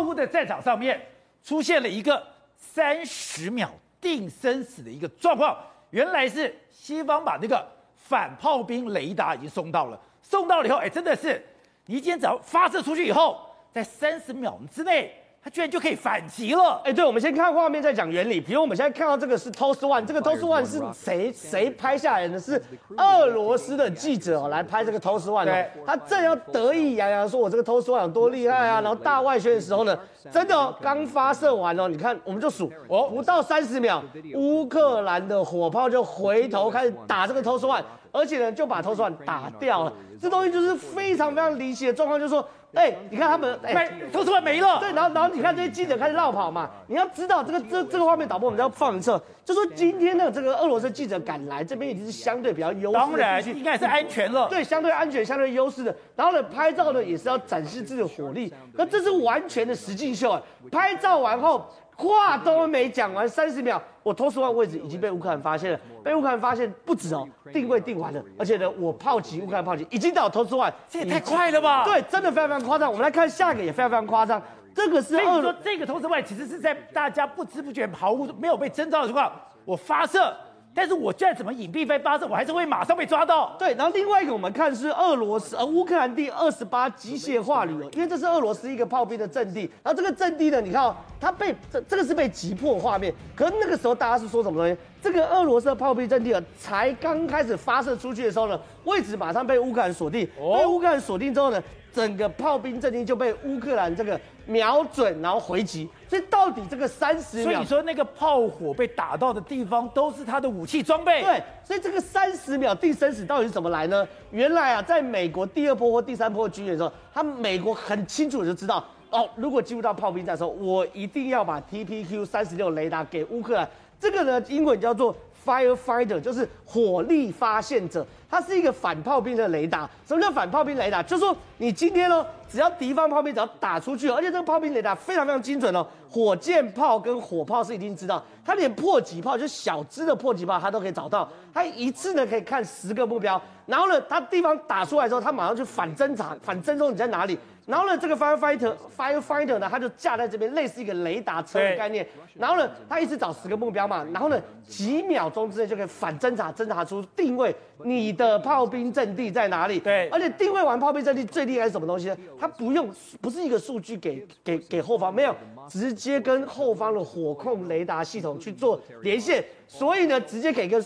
乌的战场上面出现了一个三十秒定生死的一个状况，原来是西方把那个反炮兵雷达已经送到了，送到了以后，哎，真的是，你今天只要发射出去以后，在三十秒之内。它居然就可以反击了！哎、欸，对，我们先看画面再讲原理。比如我们现在看到这个是 TOS One，这个 TOS One 是谁谁拍下来的？是俄罗斯的记者哦来拍这个 TOS One 的。他正要得意洋洋说：“我这个 TOS One 有多厉害啊！”然后大外宣的时候呢，真的哦，刚发射完哦，你看我们就数哦，不到三十秒，乌克兰的火炮就回头开始打这个 TOS One，而且呢就把 TOS One 打掉了。这东西就是非常非常离奇的状况，就是说。哎、欸，你看他们，哎、欸，都出来没了。对，然后然后你看这些记者开始绕跑嘛。你要知道这个这这个画面导播我们要放一侧，就说今天的这个俄罗斯记者赶来这边已经是相对比较优势，当然应该是安全了。对，相对安全，相对优势的。然后呢，拍照呢也是要展示自己的火力，那这是完全的实境秀啊。拍照完后。话都没讲完，三十秒，我 TOS One 位置已经被乌克兰发现了，被乌克兰发现不止哦，定位定完了，而且呢，我炮击乌克兰炮击已经到 TOS One，这也太快了吧？对，真的非常非常夸张。我们来看下一个也非常非常夸张，这个是所以说这个 TOS One 其实是在大家不知不觉、毫无没有被征兆的情况，我发射。但是我再怎么隐蔽被发射，我还是会马上被抓到。对，然后另外一个我们看是俄罗斯呃乌克兰第二十八机械化旅，因为这是俄罗斯一个炮兵的阵地。然后这个阵地呢，你看哦，它被这这个是被击破画面，可是那个时候大家是说什么东西？这个俄罗斯的炮兵阵地啊，才刚开始发射出去的时候呢，位置马上被乌克兰锁定。被乌克兰锁定之后呢，整个炮兵阵地就被乌克兰这个瞄准，然后回击。所以到底这个三十秒，所以你说那个炮火被打到的地方都是他的武器装备。对，所以这个三十秒定生死到底是怎么来呢？原来啊，在美国第二波或第三波军演的时候，他们美国很清楚的就知道，哦，如果进入到炮兵战的时候，我一定要把 TPQ 三十六雷达给乌克兰。这个呢，英文叫做。Firefighter 就是火力发现者，它是一个反炮兵的雷达。什么叫反炮兵雷达？就是说你今天呢，只要敌方炮兵只要打出去，而且这个炮兵雷达非常非常精准哦，火箭炮跟火炮是一定知道，它连迫击炮就小支的迫击炮它都可以找到，它一次呢可以看十个目标，然后呢，它地方打出来之后，它马上去反侦查，反侦测你在哪里。然后呢，这个 firefighter firefighter 呢，它就架在这边，类似一个雷达车的概念。然后呢，它一直找十个目标嘛。然后呢，几秒钟之内就可以反侦查，侦查出定位你的炮兵阵地在哪里。对。而且定位完炮兵阵地最厉害是什么东西呢？它不用，不是一个数据给给给后方，没有，直接跟后方的火控雷达系统去做连线。所以呢，直接给个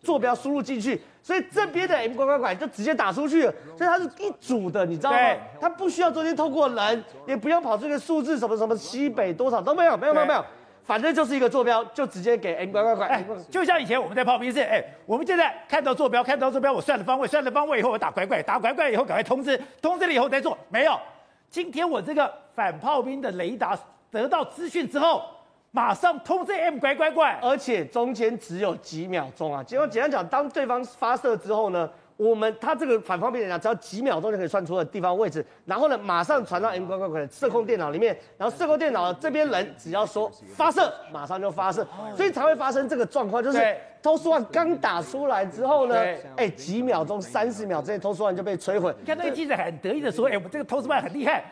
坐标输入进去。所以这边的 M 拐拐拐就直接打出去了，所以它是一组的，你知道吗？它不需要中间透过人，也不用跑这个数字什么什么西北多少都没有，没有没有没有，反正就是一个坐标，就直接给 M 拐拐拐。哎，就像以前我们在炮兵室，哎，我们现在看到坐标，看到坐标，我算了方位，算了方位以后我打拐拐，打拐拐以后赶快通知，通知了以后再做。没有，今天我这个反炮兵的雷达得到资讯之后。马上通知 M 乖乖乖，而且中间只有几秒钟啊！结果简单讲，当对方发射之后呢，我们他这个反方面来讲，只要几秒钟就可以算出的地方位置，然后呢，马上传到 M 乖乖乖的射控电脑里面，然后射控电脑这边人只要说发射，马上就发射，所以才会发生这个状况，就是偷书案刚打出来之后呢，哎、欸，几秒钟，三十秒之内偷书案就被摧毁。你看那个记者很得意的说：“哎、欸，我们这个偷书案很厉害。”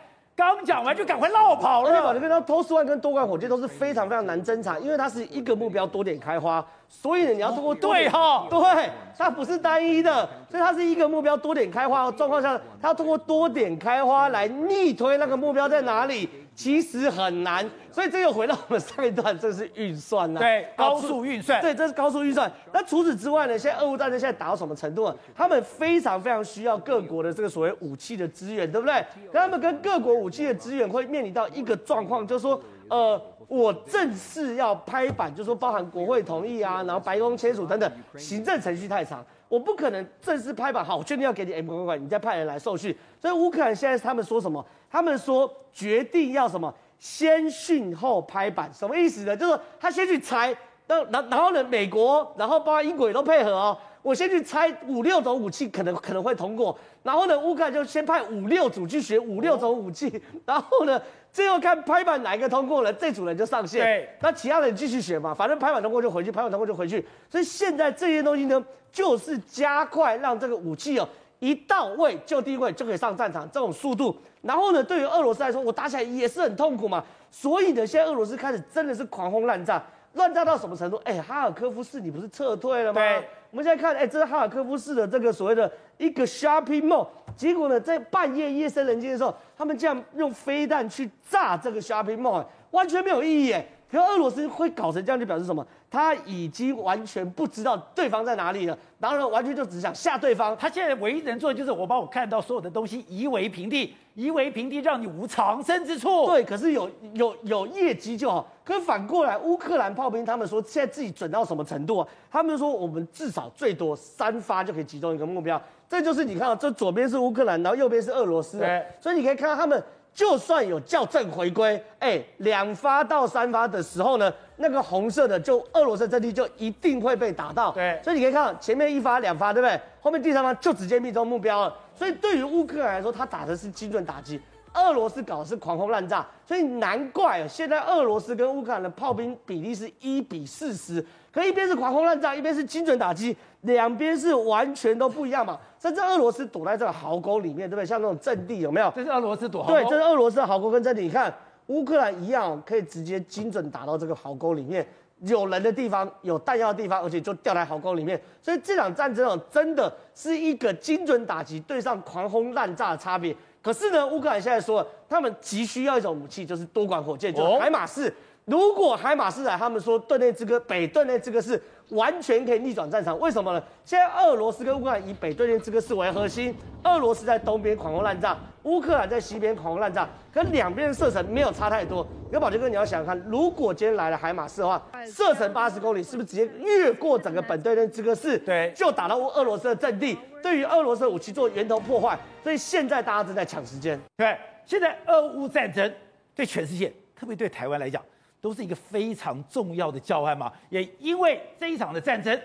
刚讲完就赶快绕跑了。而且宝杰哥，TOS One 跟多管火箭都是非常非常难侦查，因为它是一个目标多点开花，所以呢你要通过。对哈，对，它不是单一的，所以它是一个目标多点开花的状况下，它要通过多点开花来逆推那个目标在哪里。其实很难，所以这又回到我们上一段，这是运算呐、啊。对，高速运算。对，这是高速运算。那除此之外呢？现在俄乌战争现在打到什么程度啊？他们非常非常需要各国的这个所谓武器的资源，对不对？他们跟各国武器的资源会面临到一个状况，就是说，呃，我正式要拍板，就是说包含国会同意啊，然后白宫签署等等，行政程序太长，我不可能正式拍板。好，我确定要给你 M 拐拐拐，你再派人来受训。所以乌克兰现在他们说什么？他们说决定要什么？先训后拍板，什么意思呢？就是他先去拆，然然然后呢，美国，然后包括英国也都配合哦。我先去猜五六种武器，可能可能会通过。然后呢，乌克兰就先派五六组去学五六种武器，然后呢，最后看拍板哪一个通过了，这组人就上线。对，那其他人继续学嘛，反正拍板通过就回去，拍板通过就回去。所以现在这些东西呢，就是加快让这个武器哦。一到位就定位就可以上战场，这种速度。然后呢，对于俄罗斯来说，我打起来也是很痛苦嘛。所以呢，现在俄罗斯开始真的是狂轰滥炸，乱炸到什么程度？哎，哈尔科夫市你不是撤退了吗？对。我们现在看，哎，这是哈尔科夫市的这个所谓的一个 shopping mall，结果呢，在半夜夜深人静的时候，他们竟然用飞弹去炸这个 shopping mall，完全没有意义耶。可是俄罗斯会搞成这样，就表示什么？他已经完全不知道对方在哪里了，然后呢，完全就只想吓对方。他现在唯一能做的就是我把我看到所有的东西夷为平地，夷为平地，让你无藏身之处。对，可是有有有业绩就好。可是反过来，乌克兰炮兵他们说现在自己准到什么程度啊？他们说我们至少最多三发就可以集中一个目标。这就是你看到这左边是乌克兰，然后右边是俄罗斯。对，所以你可以看到他们。就算有校正回归，哎，两发到三发的时候呢，那个红色的就俄罗斯阵地就一定会被打到。对，所以你可以看到前面一发两发，对不对？后面第三发就直接命中目标了。所以对于乌克兰来说，他打的是精准打击，俄罗斯搞的是狂轰滥炸。所以难怪现在俄罗斯跟乌克兰的炮兵比例是一比四十，可一边是狂轰滥炸，一边是精准打击，两边是完全都不一样嘛。甚至俄罗斯躲在这个壕沟里面，对不对？像那种阵地有没有？这是俄罗斯躲壕沟。对，这是俄罗斯的壕沟跟阵地。你看乌克兰一样，可以直接精准打到这个壕沟里面，有人的地方，有弹药的地方，而且就掉在壕沟里面。所以这场战争哦，真的是一个精准打击对上狂轰滥炸的差别。可是呢，乌克兰现在说，他们急需要一种武器，就是多管火箭，就是海马士。如果海马斯来，他们说顿内兹克、北顿内兹克是完全可以逆转战场。为什么呢？现在俄罗斯跟乌克兰以北顿内兹哥是为核心，俄罗斯在东边狂轰滥炸，乌克兰在西边狂轰滥炸，跟两边的射程没有差太多。有宝杰哥，你要想想看，如果今天来了海马斯的话，射程八十公里，是不是直接越过整个本顿内兹克市，对，就打到俄罗斯的阵地，对于俄罗斯的武器做源头破坏。所以现在大家正在抢时间。对，现在俄乌战争对全世界，特别对台湾来讲。都是一个非常重要的教案嘛，也因为这一场的战争，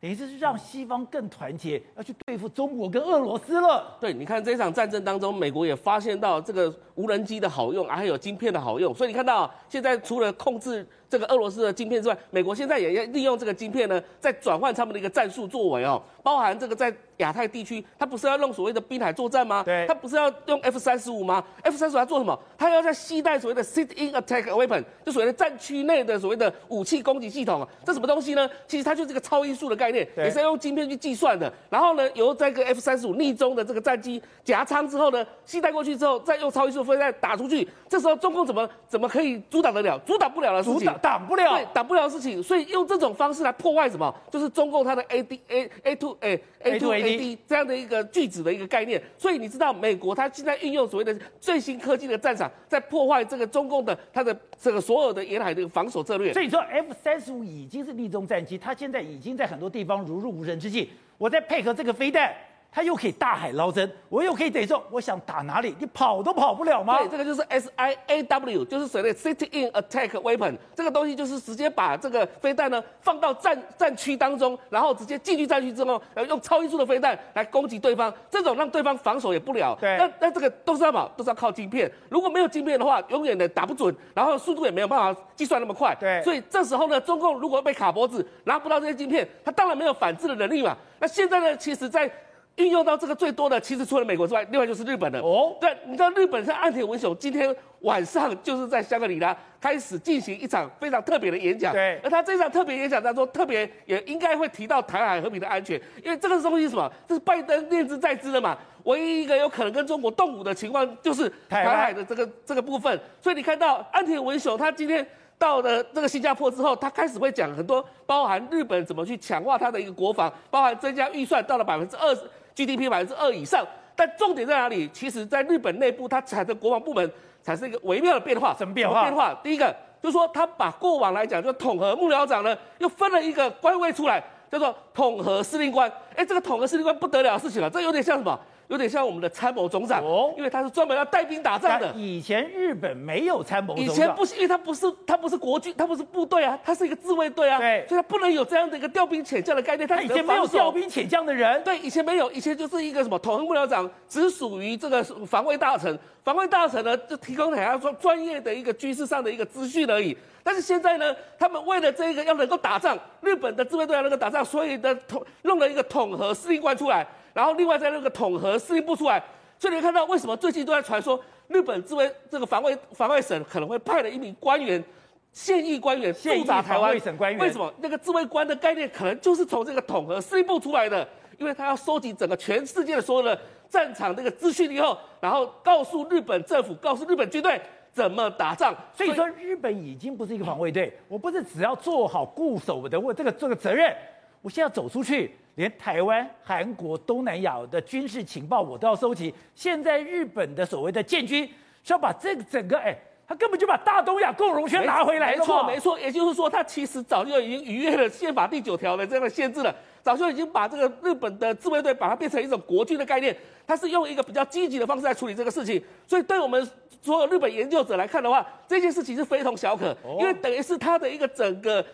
等于是让西方更团结，要去对付中国跟俄罗斯了。对，你看这场战争当中，美国也发现到这个无人机的好用，还有晶片的好用，所以你看到现在除了控制。这个俄罗斯的晶片之外，美国现在也要利用这个晶片呢，在转换他们的一个战术作为哦，包含这个在亚太地区，他不是要用所谓的滨海作战吗？对，他不是要用 F 三十五吗？F 三十五要做什么？他要在携带所谓的 sit-in attack weapon，就所谓的战区内的所谓的武器攻击系统，这什么东西呢？其实它就是一个超音速的概念，也是要用晶片去计算的。然后呢，由这个 F 三十五逆中的这个战机夹舱之后呢，携带过去之后，再用超音速飞弹打出去，这时候中共怎么怎么可以阻挡得了？阻挡不了的事情，挡不了。对，挡不了的事情，所以用这种方式来破坏什么？就是中共它的 A D A A two A A two A D 这样的一个句子的一个概念。所以你知道，美国它现在运用所谓的最新科技的战场，在破坏这个中共的它的这个所有的沿海的防守策略。所以说，F 三十五已经是逆中战机，它现在已经在很多地方如入无人之境。我在配合这个飞弹。它又可以大海捞针，我又可以等于说，我想打哪里，你跑都跑不了吗？对，这个就是 S I A W，就是所谓的 Sit-in Attack Weapon，这个东西就是直接把这个飞弹呢放到战战区当中，然后直接进去战区之后，呃，用超音速的飞弹来攻击对方，这种让对方防守也不了。对，那那这个都是要跑，都是要靠晶片。如果没有晶片的话，永远的打不准，然后速度也没有办法计算那么快。对，所以这时候呢，中共如果被卡脖子，拿不到这些晶片，他当然没有反制的能力嘛。那现在呢，其实在运用到这个最多的，其实除了美国之外，另外就是日本的。哦，对，你知道日本是岸田文雄今天晚上就是在香格里拉开始进行一场非常特别的演讲。对，而他这场特别演讲当中，特别也应该会提到台海和平的安全，因为这个东西是什么？这是拜登念之在兹的嘛。唯一一个有可能跟中国动武的情况，就是台海的这个这个部分。所以你看到岸田文雄他今天到了这个新加坡之后，他开始会讲很多，包含日本怎么去强化他的一个国防，包含增加预算到了百分之二十。GDP 百分之二以上，但重点在哪里？其实，在日本内部，它产生国防部门产生一个微妙的变化。什么变化？变化。第一个就是说，他把过往来讲，就统合幕僚长呢，又分了一个官位出来，叫做统合司令官。哎，这个统合司令官不得了的事情了，这有点像什么？有点像我们的参谋总长哦，因为他是专门要带兵打仗的。以前日本没有参谋总长，以前不是，因为他不是他不是国军，他不是部队啊，他是一个自卫队啊，对，所以他不能有这样的一个调兵遣将的概念。他以前没有调兵遣将的人，对，以前没有，以前就是一个什么统合幕僚长，只属于这个防卫大臣，防卫大臣呢就提供给他说专业的一个军事上的一个资讯而已。但是现在呢，他们为了这个要能够打仗，日本的自卫队要能够打仗，所以呢统弄了一个统合司令官出来，然后另外再弄个统合司令部出来。所以你看到为什么最近都在传说日本自卫这个防卫防卫省可能会派了一名官员，现役官员驻扎台湾？为什么那个自卫官的概念可能就是从这个统合司令部出来的？因为他要收集整个全世界的所有的战场那个资讯以后，然后告诉日本政府，告诉日本军队怎么打仗。所以说，日本已经不是一个防卫队，我不是只要做好固守的我这个这个责任，我现在要走出去，连台湾、韩国、东南亚的军事情报我都要收集。现在日本的所谓的建军是要把这个整个哎。他根本就把大东亚共荣圈拿回来了。没错，没错，也就是说，他其实早就已经逾越了宪法第九条的这样的限制了，早就已经把这个日本的自卫队把它变成一种国军的概念，他是用一个比较积极的方式来处理这个事情。所以，对我们所有日本研究者来看的话，这件事情是非同小可，因为等于是他的一个整个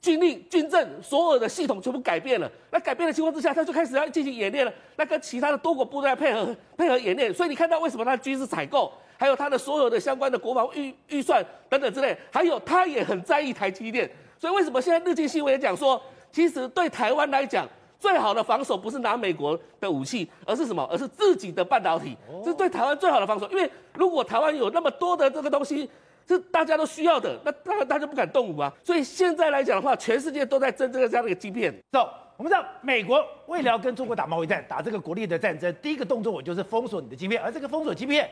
军力、军政所有的系统全部改变了。那改变的情况之下，他就开始要进行演练了，那跟其他的多国部队配合配合演练。所以，你看到为什么他的军事采购？还有他的所有的相关的国防预预算等等之类，还有他也很在意台积电，所以为什么现在日经新闻也讲说，其实对台湾来讲，最好的防守不是拿美国的武器，而是什么？而是自己的半导体，这是对台湾最好的防守。因为如果台湾有那么多的这个东西是大家都需要的，那当然大家不敢动武啊。所以现在来讲的话，全世界都在争这个这样的一个芯片。走，我们知道美国为了要跟中国打贸易战，打这个国力的战争，第一个动作我就是封锁你的芯片，而这个封锁芯片。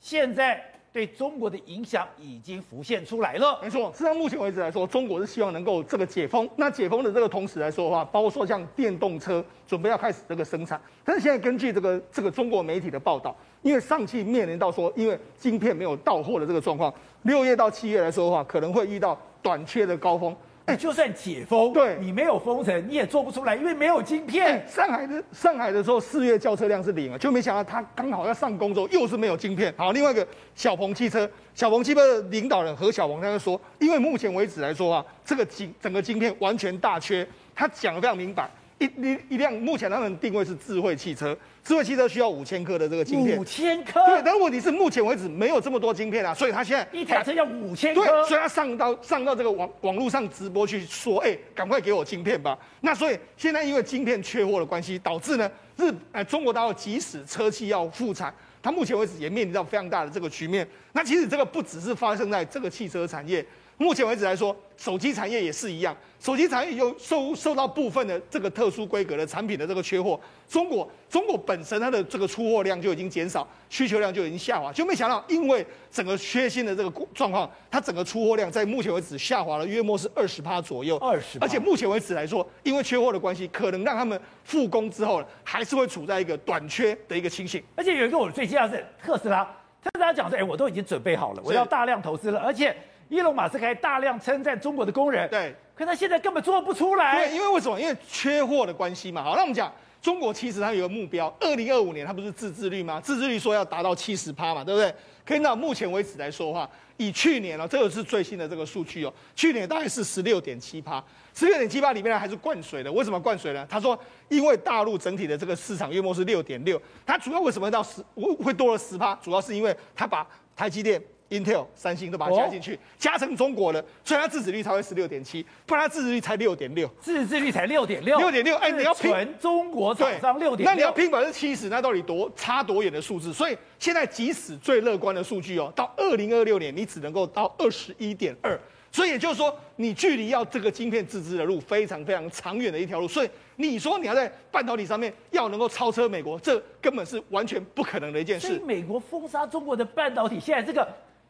现在对中国的影响已经浮现出来了。没错，事实上目前为止来说，中国是希望能够这个解封。那解封的这个同时来说的话，包括说像电动车准备要开始这个生产。但是现在根据这个这个中国媒体的报道，因为上汽面临到说，因为晶片没有到货的这个状况，六月到七月来说的话，可能会遇到短缺的高峰。哎，就算解封，对，你没有封城，你也做不出来，因为没有晶片。上海的上海的时候，四月轿车量是零啊，就没想到他刚好要上工之后，又是没有晶片。好，另外一个小鹏汽车，小鹏汽车的领导人何小鹏他就说，因为目前为止来说啊，这个晶整个晶片完全大缺，他讲的非常明白。一一一辆，目前他们定位是智慧汽车，智慧汽车需要五千颗的这个晶片，五千颗，对，但是问题是目前为止没有这么多晶片啊，所以他现在一台车要五千颗，对，所以他上到上到这个网网络上直播去说，哎，赶快给我晶片吧。那所以现在因为晶片缺货的关系，导致呢日呃中国大陆即使车企要复产，它目前为止也面临到非常大的这个局面。那其实这个不只是发生在这个汽车产业。目前为止来说，手机产业也是一样，手机产业又受受到部分的这个特殊规格的产品的这个缺货。中国中国本身它的这个出货量就已经减少，需求量就已经下滑，就没想到因为整个缺芯的这个状况，它整个出货量在目前为止下滑了约莫是二十趴左右。二十，而且目前为止来说，因为缺货的关系，可能让他们复工之后呢，还是会处在一个短缺的一个情形。而且有一个我最惊讶是特斯拉，特斯拉讲说，哎，我都已经准备好了，我要大量投资了，而且。伊隆马斯克还大量称赞中国的工人，对，可他现在根本做不出来。对，因为为什么？因为缺货的关系嘛。好，那我们讲，中国其实它有个目标，二零二五年它不是自制率吗？自制率说要达到七十趴嘛，对不对？可以到目前为止来说的话，以去年哦，这个是最新的这个数据哦，去年大概是十六点七趴，十六点七趴里面呢还是灌水的。为什么灌水呢？他说，因为大陆整体的这个市场约莫是六点六，它主要为什么到十会会多了十趴？主要是因为它把台积电。Intel、三星都把它加进去，加成中国了，所以它自制率才会十六点七，不然它自制率才六点六，自制率才六点六，六点六，哎，你要拼全中国厂商六点，那你要拼百分之七十，那到底多差多远的数字？所以现在即使最乐观的数据哦，到二零二六年你只能够到二十一点二，所以也就是说，你距离要这个晶片自制的路非常非常长远的一条路，所以你说你要在半导体上面要能够超车美国，这根本是完全不可能的一件事。所以美国封杀中国的半导体，现在这个。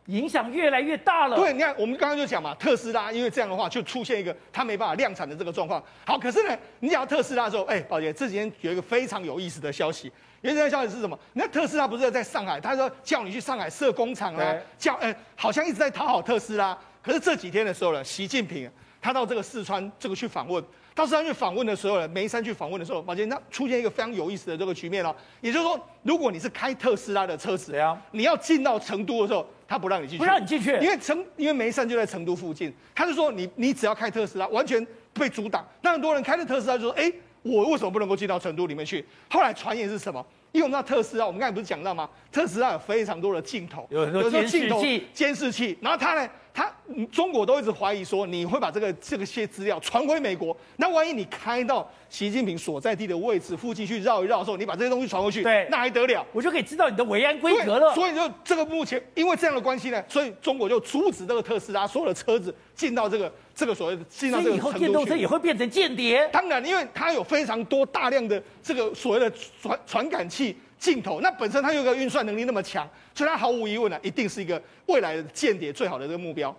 影响越来越大了。对，你看，我们刚刚就讲嘛，特斯拉因为这样的话，就出现一个它没办法量产的这个状况。好，可是呢，你讲到特斯拉的时候，哎，宝杰，这几天有一个非常有意思的消息。有一个消息是什么？那特斯拉不是在上海，他说叫你去上海设工厂啊，叫，哎，好像一直在讨好特斯拉。可是这几天的时候呢，习近平他到这个四川这个去访问。到时候去访问的时候呢，眉山去访问的时候，宝杰，那出现一个非常有意思的这个局面哦。也就是说，如果你是开特斯拉的车子，呀，你要进到成都的时候，他不让你进去，不让你进去，因为成因为梅山就在成都附近，他就说你你只要开特斯拉，完全被阻挡。那很多人开的特斯拉就说，哎，我为什么不能够进到成都里面去？后来传言是什么？因为我们知道特斯拉，我们刚才不是讲到吗？特斯拉有非常多的镜头，有很多监视器，监视器。然后他呢，他中国都一直怀疑说你会把这个这个些资料传回美国，那万一你开到习近平所在地的位置附近去绕一绕的时候，你把这些东西传回去，对，那还得了？我就可以知道你的维安规格了。所以就这个目前因为这样的关系呢，所以中国就阻止这个特斯拉所有的车子进到这个这个所谓的进到这个。以后电动车也会变成间谍？当然，因为它有非常多大量的这个所谓的传传感器。镜头，那本身它有个运算能力那么强，所以它毫无疑问呢，一定是一个未来的间谍最好的这个目标。